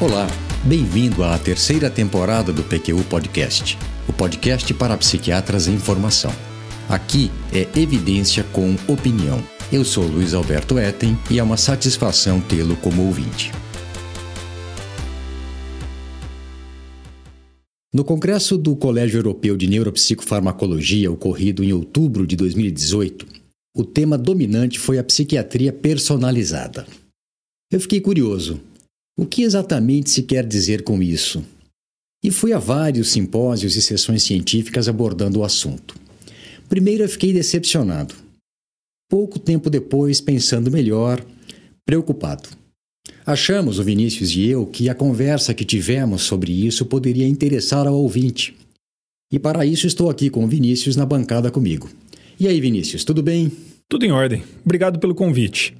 Olá, bem-vindo à terceira temporada do PQU Podcast, o podcast para psiquiatras em formação. Aqui é evidência com opinião. Eu sou Luiz Alberto Etten e é uma satisfação tê-lo como ouvinte. No Congresso do Colégio Europeu de Neuropsicofarmacologia, ocorrido em outubro de 2018, o tema dominante foi a psiquiatria personalizada. Eu fiquei curioso o que exatamente se quer dizer com isso? E fui a vários simpósios e sessões científicas abordando o assunto. Primeiro eu fiquei decepcionado. Pouco tempo depois, pensando melhor, preocupado. Achamos, o Vinícius e eu, que a conversa que tivemos sobre isso poderia interessar ao ouvinte. E para isso estou aqui com o Vinícius na bancada comigo. E aí, Vinícius, tudo bem? Tudo em ordem. Obrigado pelo convite.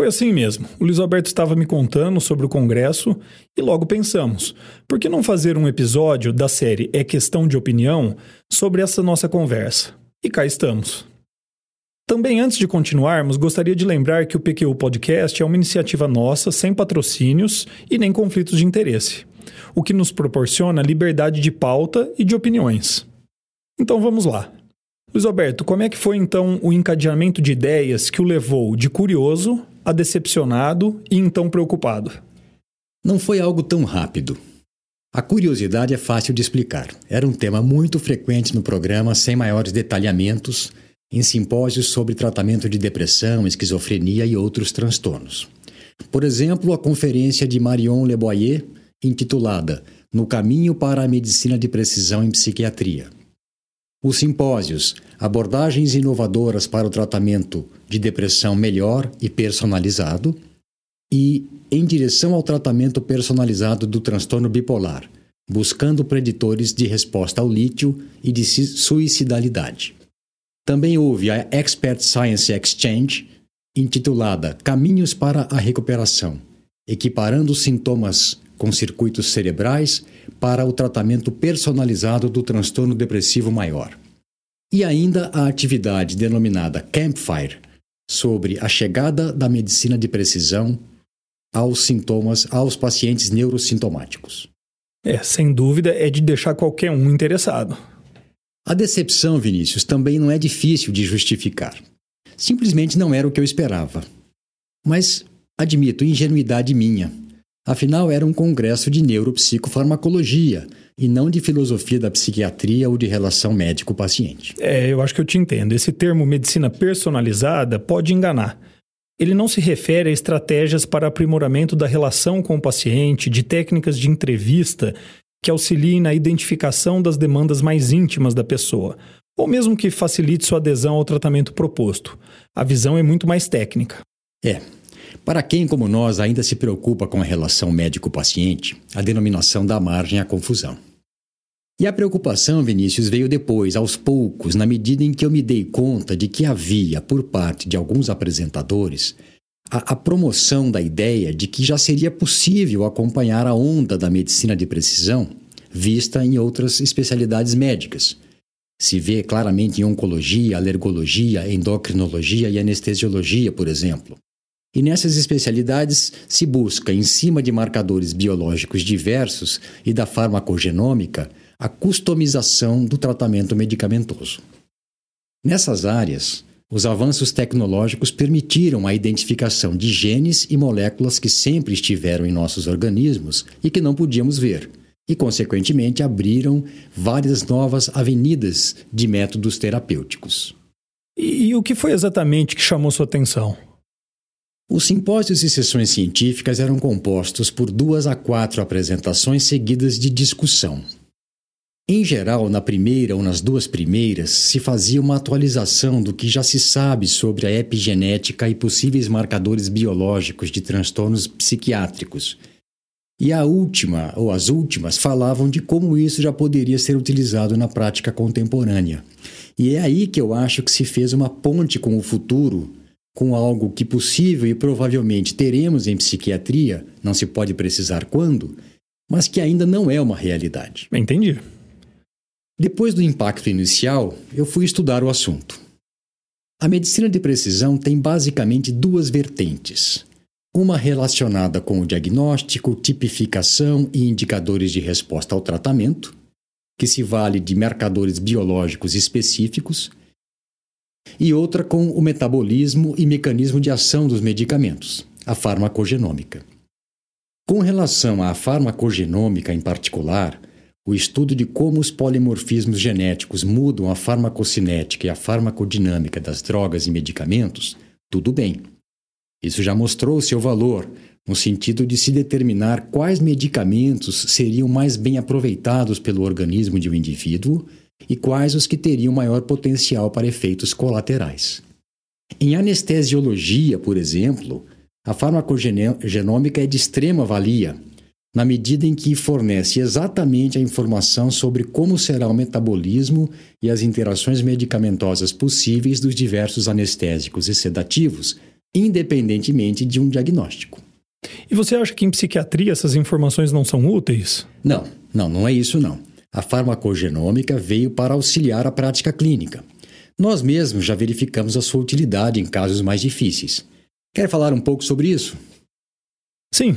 Foi assim mesmo. O Luiz Alberto estava me contando sobre o Congresso e logo pensamos: por que não fazer um episódio da série É Questão de Opinião sobre essa nossa conversa? E cá estamos. Também antes de continuarmos, gostaria de lembrar que o PQ Podcast é uma iniciativa nossa, sem patrocínios e nem conflitos de interesse, o que nos proporciona liberdade de pauta e de opiniões. Então vamos lá. Luiz Alberto, como é que foi então o encadeamento de ideias que o levou de curioso a decepcionado e então preocupado? Não foi algo tão rápido. A curiosidade é fácil de explicar. Era um tema muito frequente no programa, sem maiores detalhamentos, em simpósios sobre tratamento de depressão, esquizofrenia e outros transtornos. Por exemplo, a conferência de Marion Leboyer, intitulada No Caminho para a Medicina de Precisão em Psiquiatria. Os simpósios Abordagens inovadoras para o tratamento de depressão melhor e personalizado e Em direção ao tratamento personalizado do transtorno bipolar, buscando preditores de resposta ao lítio e de suicidalidade. Também houve a Expert Science Exchange, intitulada Caminhos para a Recuperação, equiparando sintomas com circuitos cerebrais para o tratamento personalizado do transtorno depressivo maior. E ainda a atividade denominada Campfire, sobre a chegada da medicina de precisão aos sintomas, aos pacientes neurosintomáticos. É, sem dúvida, é de deixar qualquer um interessado. A decepção, Vinícius, também não é difícil de justificar. Simplesmente não era o que eu esperava. Mas, admito, ingenuidade minha. Afinal, era um congresso de neuropsicofarmacologia e não de filosofia da psiquiatria ou de relação médico-paciente. É, eu acho que eu te entendo. Esse termo medicina personalizada pode enganar. Ele não se refere a estratégias para aprimoramento da relação com o paciente, de técnicas de entrevista que auxiliem na identificação das demandas mais íntimas da pessoa, ou mesmo que facilite sua adesão ao tratamento proposto. A visão é muito mais técnica. É, para quem, como nós, ainda se preocupa com a relação médico-paciente, a denominação dá margem à confusão. E a preocupação, Vinícius, veio depois, aos poucos, na medida em que eu me dei conta de que havia, por parte de alguns apresentadores, a, a, promoção da ideia de que já seria possível acompanhar a onda da medicina de precisão vista em outras especialidades médicas. Se vê claramente em oncologia, alergologia, endocrinologia e anestesiologia, por exemplo. E nessas especialidades se busca, em cima de marcadores biológicos diversos e da farmacogenômica, a customização do tratamento medicamentoso. Nessas áreas, os avanços tecnológicos permitiram a identificação de genes e moléculas que sempre estiveram em nossos organismos e que não podíamos ver, e, consequentemente, abriram várias novas avenidas de métodos terapêuticos. E, e o que foi exatamente que chamou sua atenção? Os simpósios e sessões científicas eram compostos por duas a quatro apresentações seguidas de discussão. Em geral, na primeira ou nas duas primeiras, se fazia uma atualização do que já se sabe sobre a epigenética e possíveis marcadores biológicos de transtornos psiquiátricos. E a última, ou as últimas, falavam de como isso já poderia ser utilizado na prática contemporânea. E é aí que eu acho que se fez uma ponte com o futuro com algo que possível e provavelmente teremos em psiquiatria, não se pode precisar quando, mas que ainda não é uma realidade. Entendi. Depois do impacto inicial, eu fui estudar o assunto. A medicina de precisão tem basicamente duas vertentes: uma relacionada com o diagnóstico, tipificação e indicadores de resposta ao tratamento, que se vale de marcadores biológicos específicos, e outra com o metabolismo e mecanismo de ação dos medicamentos, a farmacogenômica. Com relação à farmacogenômica em particular, o estudo de como os polimorfismos genéticos mudam a farmacocinética e a farmacodinâmica das drogas e medicamentos, tudo bem. Isso já mostrou seu valor, no sentido de se determinar quais medicamentos seriam mais bem aproveitados pelo organismo de um indivíduo e quais os que teriam maior potencial para efeitos colaterais. Em anestesiologia, por exemplo, a farmacogenômica é de extrema valia, na medida em que fornece exatamente a informação sobre como será o metabolismo e as interações medicamentosas possíveis dos diversos anestésicos e sedativos, independentemente de um diagnóstico. E você acha que em psiquiatria essas informações não são úteis? Não, não, não é isso não. A farmacogenômica veio para auxiliar a prática clínica. Nós mesmos já verificamos a sua utilidade em casos mais difíceis. Quer falar um pouco sobre isso? Sim.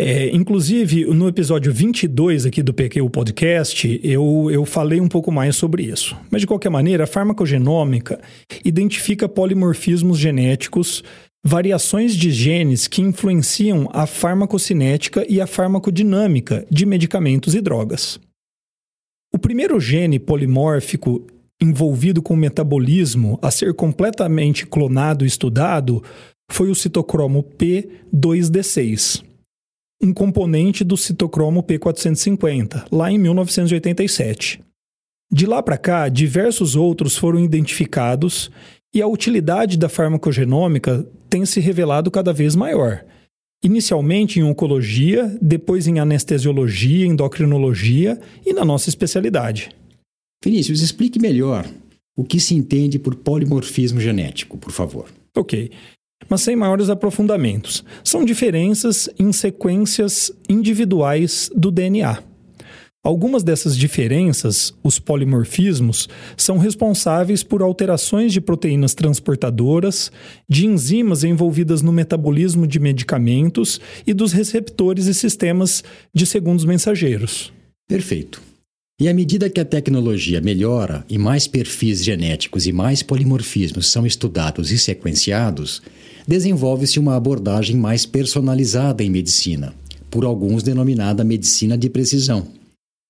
É, inclusive, no episódio 22 aqui do PQ Podcast, eu, eu falei um pouco mais sobre isso. Mas, de qualquer maneira, a farmacogenômica identifica polimorfismos genéticos, variações de genes que influenciam a farmacocinética e a farmacodinâmica de medicamentos e drogas. O primeiro gene polimórfico envolvido com o metabolismo a ser completamente clonado e estudado foi o citocromo P2D6 um componente do citocromo P450, lá em 1987. De lá para cá, diversos outros foram identificados e a utilidade da farmacogenômica tem se revelado cada vez maior. Inicialmente em oncologia, depois em anestesiologia, endocrinologia e na nossa especialidade. Vinícius, explique melhor o que se entende por polimorfismo genético, por favor. Ok mas sem maiores aprofundamentos. São diferenças em sequências individuais do DNA. Algumas dessas diferenças, os polimorfismos, são responsáveis por alterações de proteínas transportadoras, de enzimas envolvidas no metabolismo de medicamentos e dos receptores e sistemas de segundos mensageiros. Perfeito. E à medida que a tecnologia melhora e mais perfis genéticos e mais polimorfismos são estudados e sequenciados, desenvolve-se uma abordagem mais personalizada em medicina, por alguns denominada medicina de precisão,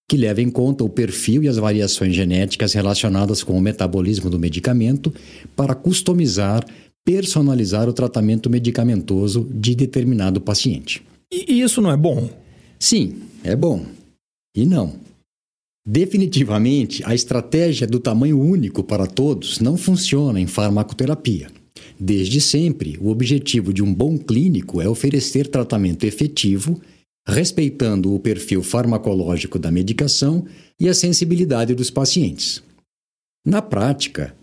que leva em conta o perfil e as variações genéticas relacionadas com o metabolismo do medicamento para customizar, personalizar o tratamento medicamentoso de determinado paciente. E isso não é bom? Sim, é bom. E não. Definitivamente, a estratégia do tamanho único para todos não funciona em farmacoterapia. Desde sempre, o objetivo de um bom clínico é oferecer tratamento efetivo, respeitando o perfil farmacológico da medicação e a sensibilidade dos pacientes. Na prática,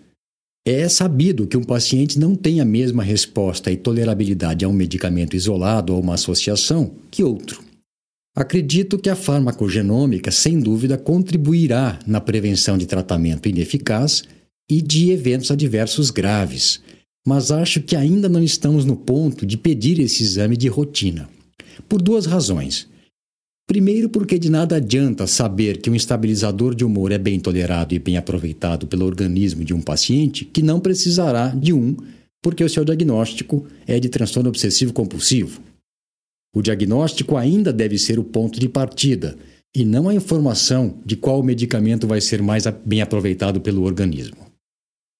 é sabido que um paciente não tem a mesma resposta e tolerabilidade a um medicamento isolado ou uma associação que outro. Acredito que a farmacogenômica, sem dúvida, contribuirá na prevenção de tratamento ineficaz e de eventos adversos graves, mas acho que ainda não estamos no ponto de pedir esse exame de rotina. Por duas razões. Primeiro, porque de nada adianta saber que um estabilizador de humor é bem tolerado e bem aproveitado pelo organismo de um paciente que não precisará de um, porque o seu diagnóstico é de transtorno obsessivo compulsivo. O diagnóstico ainda deve ser o ponto de partida e não a informação de qual medicamento vai ser mais bem aproveitado pelo organismo.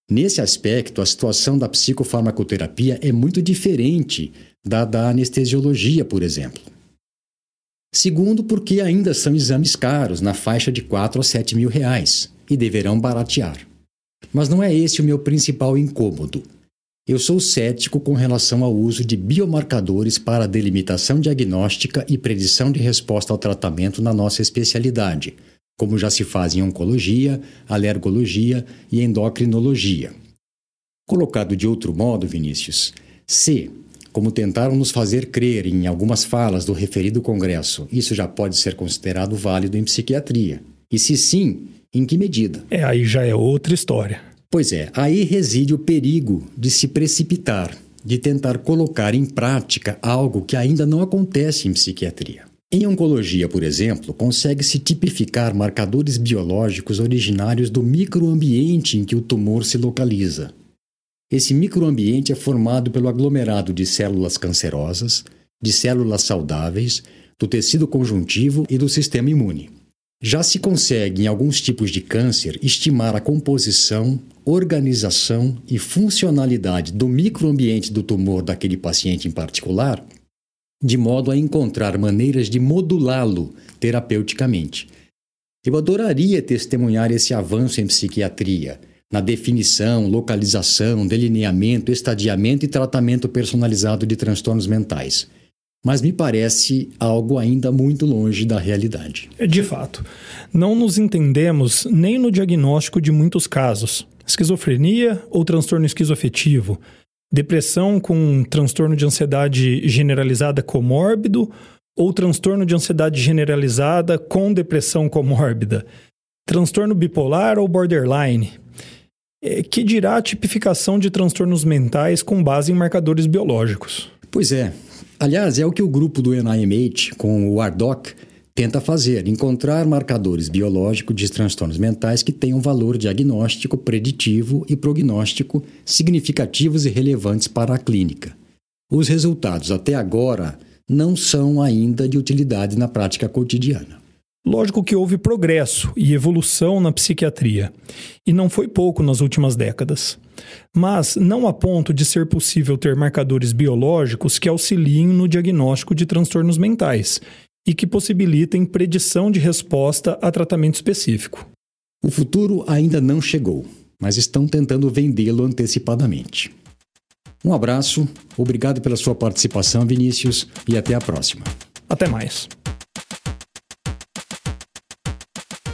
Nesse aspecto, a situação da psicofarmacoterapia é muito diferente da da anestesiologia, por exemplo. Segundo, porque ainda são exames caros, na faixa de 4 a 7 mil reais, e deverão baratear. Mas não é esse o meu principal incômodo. Eu sou cético com relação ao uso de biomarcadores para delimitação diagnóstica e predição de resposta ao tratamento na nossa especialidade, como já se faz em oncologia, alergologia e endocrinologia. Colocado de outro modo, Vinícius, se, como tentaram nos fazer crer em algumas falas do referido congresso, isso já pode ser considerado válido em psiquiatria. E se sim, em que medida? É, aí já é outra história. Pois é, aí reside o perigo de se precipitar, de tentar colocar em prática algo que ainda não acontece em psiquiatria. Em oncologia, por exemplo, consegue-se tipificar marcadores biológicos originários do microambiente em que o tumor se localiza. Esse microambiente é formado pelo aglomerado de células cancerosas, de células saudáveis, do tecido conjuntivo e do sistema imune. Já se consegue, em alguns tipos de câncer, estimar a composição, organização e funcionalidade do microambiente do tumor daquele paciente em particular, de modo a encontrar maneiras de modulá-lo terapeuticamente. Eu adoraria testemunhar esse avanço em psiquiatria, na definição, localização, delineamento, estadiamento e tratamento personalizado de transtornos mentais mas me parece algo ainda muito longe da realidade. De fato, não nos entendemos nem no diagnóstico de muitos casos. Esquizofrenia ou transtorno esquizoafetivo, depressão com transtorno de ansiedade generalizada comórbido ou transtorno de ansiedade generalizada com depressão comórbida, transtorno bipolar ou borderline. É, que dirá a tipificação de transtornos mentais com base em marcadores biológicos? Pois é, Aliás, é o que o grupo do NIMH, com o ARDOC, tenta fazer: encontrar marcadores biológicos de transtornos mentais que tenham valor diagnóstico, preditivo e prognóstico significativos e relevantes para a clínica. Os resultados até agora não são ainda de utilidade na prática cotidiana. Lógico que houve progresso e evolução na psiquiatria, e não foi pouco nas últimas décadas. Mas não a ponto de ser possível ter marcadores biológicos que auxiliem no diagnóstico de transtornos mentais e que possibilitem predição de resposta a tratamento específico. O futuro ainda não chegou, mas estão tentando vendê-lo antecipadamente. Um abraço, obrigado pela sua participação, Vinícius, e até a próxima. Até mais.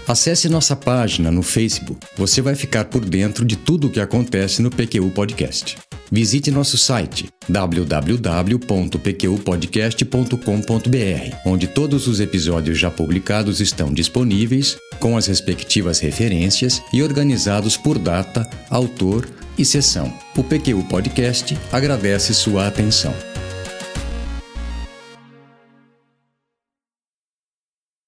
Acesse nossa página no Facebook. Você vai ficar por dentro de tudo o que acontece no PQU Podcast. Visite nosso site www.pqpodcast.com.br, onde todos os episódios já publicados estão disponíveis, com as respectivas referências e organizados por data, autor e sessão. O PQU Podcast agradece sua atenção.